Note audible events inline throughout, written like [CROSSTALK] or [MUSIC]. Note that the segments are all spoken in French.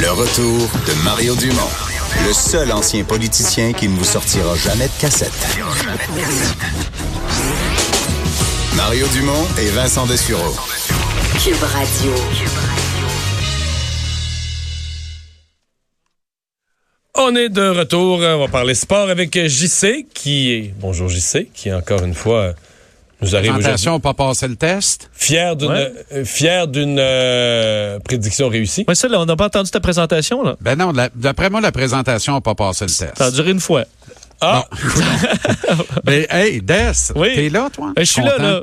Le retour de Mario Dumont, le seul ancien politicien qui ne vous sortira jamais de cassette. Mario Dumont et Vincent Dessureau. Cube Radio. On est de retour. On va parler sport avec JC qui est. Bonjour JC, qui encore une fois nous arrive aujourd'hui. Pas passé le test. Fier d'une Ouais. euh, fier d'une euh, prédiction réussie. Ouais, ça, là, on n'a pas entendu ta présentation, là. Ben non, la- d'après moi, la présentation n'a pas passé le test. Ça a duré une fois. Ah, [LAUGHS] [LAUGHS] Mais hey, Des, Oui. t'es là, toi? Ben, je suis là, là.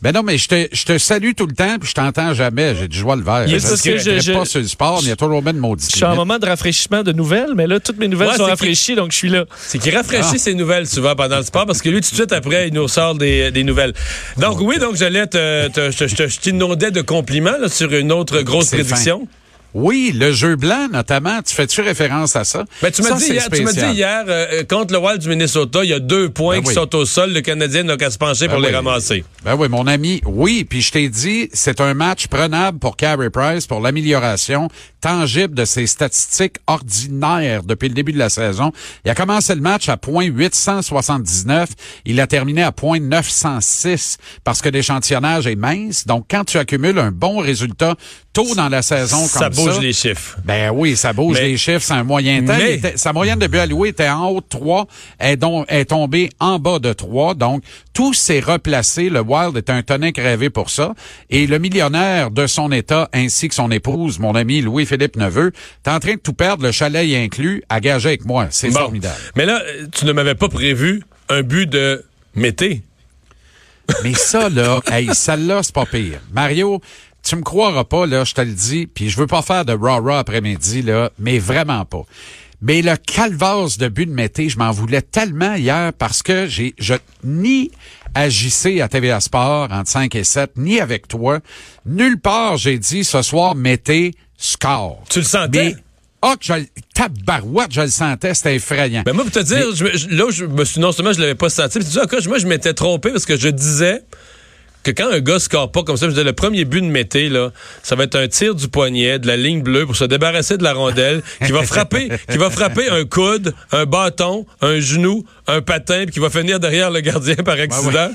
Ben non, mais je te, je te salue tout le temps, puis je t'entends jamais. J'ai du joie le vert. Il est Je parce ne que je- je- pas sur le sport, mais il y a toujours bien de maudits. Je suis en moment de rafraîchissement de nouvelles, mais là, toutes mes nouvelles Ouais, sont c'est rafraîchies, donc je suis là. c'est qu'il rafraîchit ses nouvelles souvent pendant le sport parce que lui, tout de suite après, il nous sort des, des nouvelles. Donc oui, donc j'allais te, te- je, t'inondais de compliments là, sur une autre grosse prédiction. Oui, le jeu blanc, notamment. Tu fais-tu référence à ça? Ben, tu m'as dit, dit hier, euh, contre le Wild du Minnesota, il y a deux points Ben qui oui. sont au sol. Le Canadien n'a qu'à se pencher Ben pour les ramasser. Ben oui, mon ami, oui. Puis je t'ai dit, c'est un match prenable pour Carey Price pour l'amélioration tangible de ses statistiques ordinaires depuis le début de la saison. Il a commencé le match à point 879. Il a terminé à point 906 parce que l'échantillonnage est mince. Donc, quand tu accumules un bon résultat tôt dans la saison comme Ça ça... bouge les chiffres. Ben oui, ça bouge Mais- les chiffres, c'est un moyen temps. Mais- Il était- sa moyenne de but alloué était en haut de 3, est, donc, est tombée en bas de 3. Donc, tout s'est replacé. Le Wild est un tonic rêvé pour ça. Et le millionnaire de son état ainsi que son épouse, mon ami Louis-Philippe Neveu, est en train de tout perdre, le chalet y inclus, à gager avec moi. C'est Bon. formidable. Mais là, euh, tu ne m'avais pas prévu un but de Mété. Mais ça, là, [LAUGHS] hey, celle-là, c'est pas pire. Mario, tu me croiras pas, là, je te le dis, puis je veux pas faire de rah-rah après-midi, là, mais vraiment pas. Mais le calvasse de but de Mété, je m'en voulais tellement hier parce que j'ai, je, ni JC à TVA Sport entre 5 et 7, ni avec toi, nulle part j'ai dit ce soir Mété score. Tu le sentais? Mais, oh, que je, tabarouette, je le sentais, c'était effrayant. Ben moi, pour te dire, je là, je me suis, non seulement je l'avais pas senti, mais tu dis, encore, moi, je m'étais trompé parce que je disais que quand un gars score pas comme ça, je disais, le premier but de Mété, là, ça va être un tir du poignet, de la ligne bleue pour se débarrasser de la rondelle, qui va frapper, [LAUGHS] qui va frapper un coude, un bâton, un genou, un patin, puis qui va finir derrière le gardien par accident.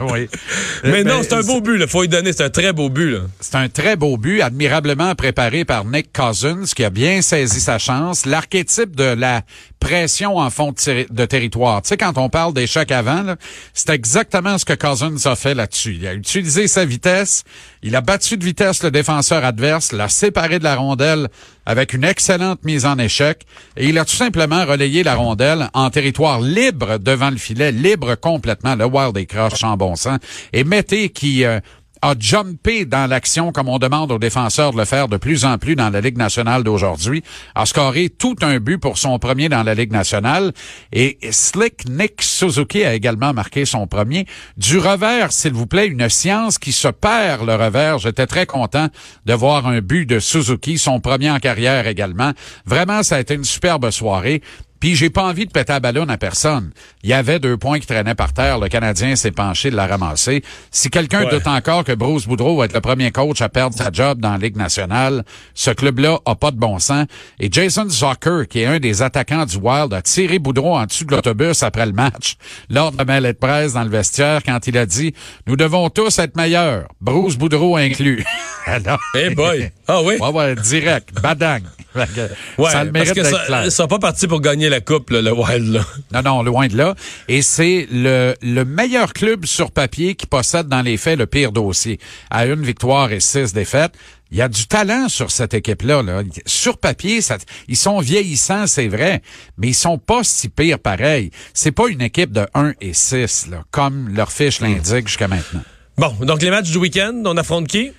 oui. [LAUGHS] [LAUGHS] Mais non, Ben, c'est un beau but, là. Faut y donner, c'est un très beau but. C'est un très beau but, admirablement préparé par Nick Cousins, qui a bien saisi sa chance. L'archétype de la pression en fond de, terri- de territoire. Tu sais, quand on parle d'échec avant, c'est exactement ce que Cousins a fait là-dessus. Il a utilisé sa vitesse, il a battu de vitesse le défenseur adverse, l'a séparé de la rondelle avec une excellente mise en échec, et il a tout simplement relayé la rondelle en territoire libre devant le filet, libre complètement. Le Wild est croche en bon sens. Et Mété qui... euh, a jumpé dans l'action comme on demande aux défenseurs de le faire de plus en plus dans la Ligue nationale d'aujourd'hui, a scoré tout un but pour son premier dans la Ligue nationale et Slick Nick Suzuki a également marqué son premier. Du revers, s'il vous plaît, une science qui se perd le revers. J'étais très content de voir un but de Suzuki, son premier en carrière également. Vraiment, ça a été une superbe soirée. Puis j'ai pas envie de péter la ballonne à personne. Il y avait deux points qui traînaient par terre. Le Canadien s'est penché de la ramasser. Si quelqu'un Ouais. doute encore que Bruce Boudreau va être le premier coach à perdre sa job dans la Ligue nationale, ce club-là a pas de bon sens. Et Jason Zucker, qui est un des attaquants du Wild, a tiré Boudreau en dessous de l'autobus après le match, lors de la mêlée de presse dans le vestiaire, quand il a dit « Nous devons tous être meilleurs, Bruce Boudreau inclus. [LAUGHS] » Alors, Eh boy! Ah oui? [LAUGHS] ouais, ouais, direct, badang. [LAUGHS] Ouais, ça a le parce que ça, sont pas partis pour gagner la coupe, là, le Wild, là. Non, non, loin de là. Et c'est le, le meilleur club sur papier qui possède dans les faits le pire dossier. À une victoire et six défaites. Il y a du talent sur cette équipe-là. Là. Sur papier, ça, ils sont vieillissants, c'est vrai, mais ils sont pas si pires pareil. C'est pas une équipe de 1 et 6, là, comme leur fiche l'indique jusqu'à maintenant. Bon, donc les matchs du week-end, on affronte qui?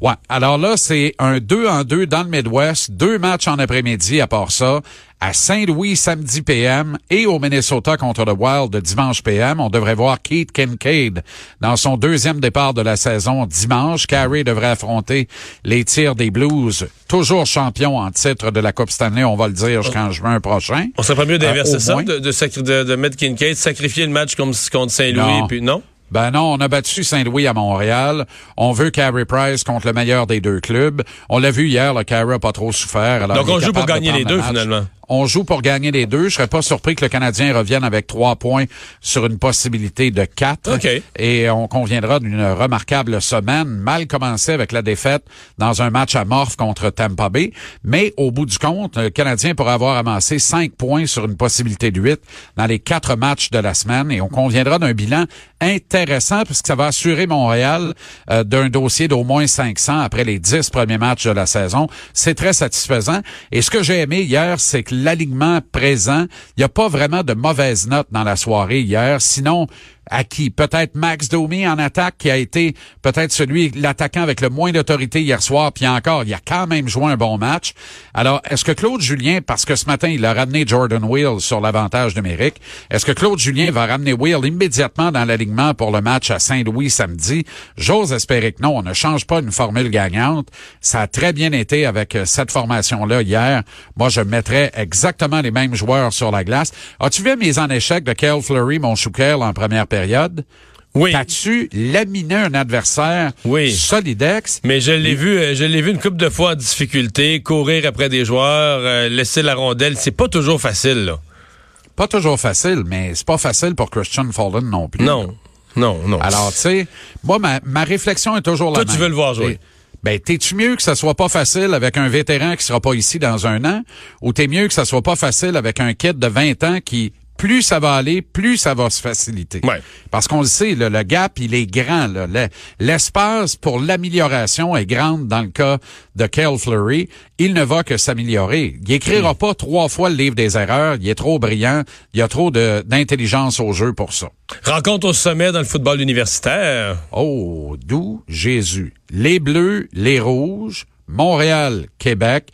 Ouais. Alors là, c'est un 2 en 2 dans le Midwest, deux matchs en après-midi à part ça, à Saint-Louis samedi PM et au Minnesota contre le Wild de dimanche PM. On devrait voir Keith Kincaid dans son deuxième départ de la saison dimanche. Carey devrait affronter les tirs des Blues, toujours champion en titre de la Coupe Stanley, on va le dire jusqu'en juin prochain. On serait pas mieux d'inverser Euh, ça, de, de, de, de mettre Kincaid, sacrifier le match contre Saint-Louis, puis non? Ben non, on a battu Saint-Louis à Montréal. On veut Carey Price contre le meilleur des deux clubs. On l'a vu hier, le Carey a pas trop souffert. alors Donc on joue pour gagner les deux match. finalement. On joue pour gagner les deux. Je serais pas surpris que le Canadien revienne avec trois points sur une possibilité de quatre. Et on conviendra d'une remarquable semaine, mal commencée avec la défaite dans un match amorphe contre Tampa Bay. Mais au bout du compte, le Canadien pourra avoir amassé cinq points sur une possibilité de huit dans les quatre matchs de la semaine. Et on conviendra d'un bilan intéressant puisque ça va assurer Montréal euh, d'un dossier d'au moins 500 après les dix premiers matchs de la saison. C'est très satisfaisant. Et ce que j'ai aimé hier, c'est que l'alignement présent, il n'y a pas vraiment de mauvaise note dans la soirée hier. Sinon, à qui? Peut-être Max Domi en attaque, qui a été peut-être celui, l'attaquant avec le moins d'autorité hier soir, puis encore, il a quand même joué un bon match. Alors, est-ce que Claude Julien, parce que ce matin, il a ramené Jordan Will sur l'avantage numérique, est-ce que Claude Julien va ramener Will immédiatement dans l'alignement pour le match à Saint-Louis samedi? J'ose espérer que non. On ne change pas une formule gagnante. Ça a très bien été avec euh, cette formation-là hier. Moi, je mettrais exactement les mêmes joueurs sur la glace. As-tu vu mes en échec de Kel Fleury, mon en première période? Oui. T'as-tu laminé un adversaire Oui. solidex? Mais je l'ai vu, euh, je l'ai vu une couple de fois en difficulté, courir après des joueurs, euh, laisser la rondelle, c'est pas toujours facile là. Pas toujours facile, mais c'est pas facile pour Christian Fallen non plus. Non, non, non. Alors, tu sais, moi, ma, ma réflexion est toujours la Toi, même. tu veux le voir jouer. Ben, t'es-tu mieux que ça soit pas facile avec un vétéran qui sera pas ici dans un an, ou t'es mieux que ça soit pas facile avec un kid de 20 ans qui, plus ça va aller, plus ça va se faciliter. Ouais. Parce qu'on le sait, là, le gap, il est grand. L'espace pour l'amélioration est grande dans le cas de Kel Fleury. Il ne va que s'améliorer. Il écrira pas trois fois le livre des erreurs. Il est trop brillant. Il y a trop d'intelligence au jeu pour ça. Rencontre au sommet dans le football universitaire. Oh, d'où Jésus. Les Bleus, les Rouges, Montréal, Québec,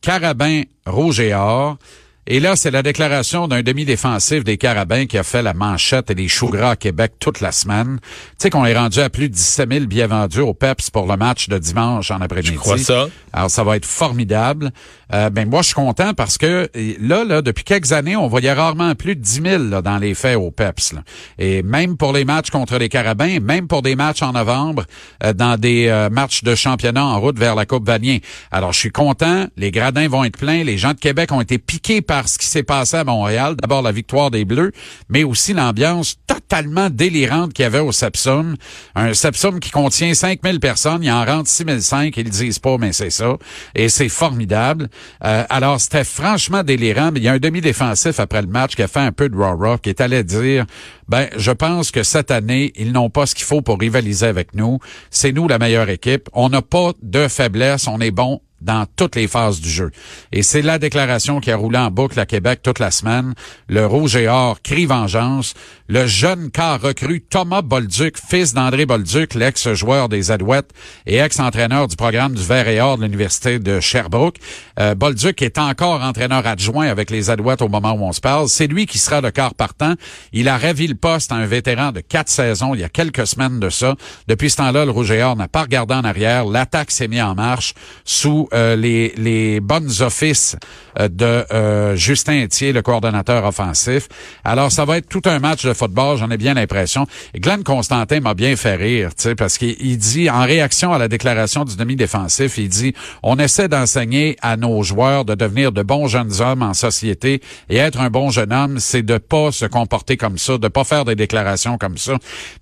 Carabin, Rouge et Or. Et là, c'est la déclaration d'un demi-défensif des Carabins qui a fait la manchette et les choux gras à Québec toute la semaine. Tu sais qu'on est rendu à plus de 17 000 billets vendus au PEPS pour le match de dimanche en après-midi. Je crois ça. Alors, ça va être formidable. Euh, ben moi, je suis content parce que là, là, depuis quelques années, on voyait rarement plus de 10 000 là, dans les faits au PEPS. là. Et même pour les matchs contre les Carabins, même pour des matchs en novembre, euh, dans des euh, matchs de championnat en route vers la Coupe Vanier. Alors, je suis content. Les gradins vont être pleins. Les gens de Québec ont été piqués par ce qui s'est passé à Montréal. D'abord, la victoire des Bleus, mais aussi l'ambiance totalement délirante qu'il y avait au Sepsum. Un Sepsum qui contient 5000 personnes. Il en rentre 6005. Ils disent pas, mais c'est ça. Et c'est formidable. Euh, alors, c'était franchement délirant. Mais il y a un demi-défensif après le match qui a fait un peu de raw qui est allé dire, ben, je pense que cette année, ils n'ont pas ce qu'il faut pour rivaliser avec nous. C'est nous la meilleure équipe. On n'a pas de faiblesse. On est bon dans toutes les phases du jeu. Et c'est la déclaration qui a roulé en boucle à Québec toute la semaine. Le Rouge et Or crie vengeance. Le jeune quart recru Thomas Bolduc, fils d'André Bolduc, l'ex-joueur des Alouettes et ex-entraîneur du programme du Vert et Or de l'Université de Sherbrooke. Euh, Bolduc est encore entraîneur adjoint avec les Alouettes au moment où on se parle. C'est lui qui sera le quart partant. Il a ravi le poste à un vétéran de quatre saisons il y a quelques semaines de ça. Depuis ce temps-là, le Rouge et Or n'a pas regardé en arrière. L'attaque s'est mise en marche sous euh, les, les bonnes offices euh, de euh, Justin Etier, le coordonnateur offensif. Alors, ça va être tout un match de football, j'en ai bien l'impression. Glenn Constantin m'a bien fait rire, tu sais, parce qu'il il dit, en réaction à la déclaration du demi-défensif, il dit, on essaie d'enseigner à nos joueurs de devenir de bons jeunes hommes en société et être un bon jeune homme, c'est de pas se comporter comme ça, de pas faire des déclarations comme ça.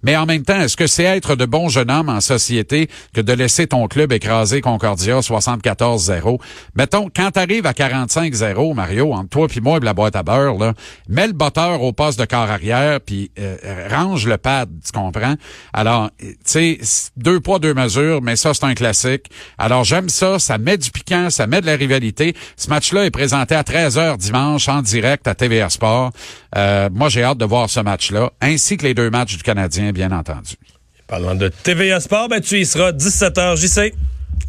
Mais en même temps, est-ce que c'est être de bons jeunes hommes en société que de laisser ton club écraser Concordia 74-0? Mettons, quand t'arrives à 45-0, Mario, entre toi puis moi et la boîte à beurre, là, mets le botteur au poste de corps arrière puis euh, range le pad, tu comprends? Alors, tu sais, deux poids, deux mesures, mais ça, c'est un classique. Alors, j'aime ça, ça met du piquant, ça met de la rivalité. Ce match-là est présenté à 13h dimanche en direct à TVA Sport. Euh, moi, j'ai hâte de voir ce match-là, ainsi que les deux matchs du Canadien, bien entendu. Parlant de TVA Sport, ben tu y seras 17h, j'y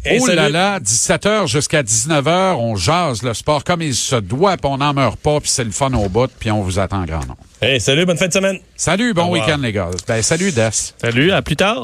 Hey, oh là là, 17h jusqu'à 19h, on jase le sport comme il se doit, puis on n'en meurt pas, puis c'est le fun au bout, puis on vous attend en grand nombre. Hey, salut, bonne fin de semaine. Salut, bon week-end les gars. Ben, salut Des. Salut, à plus tard.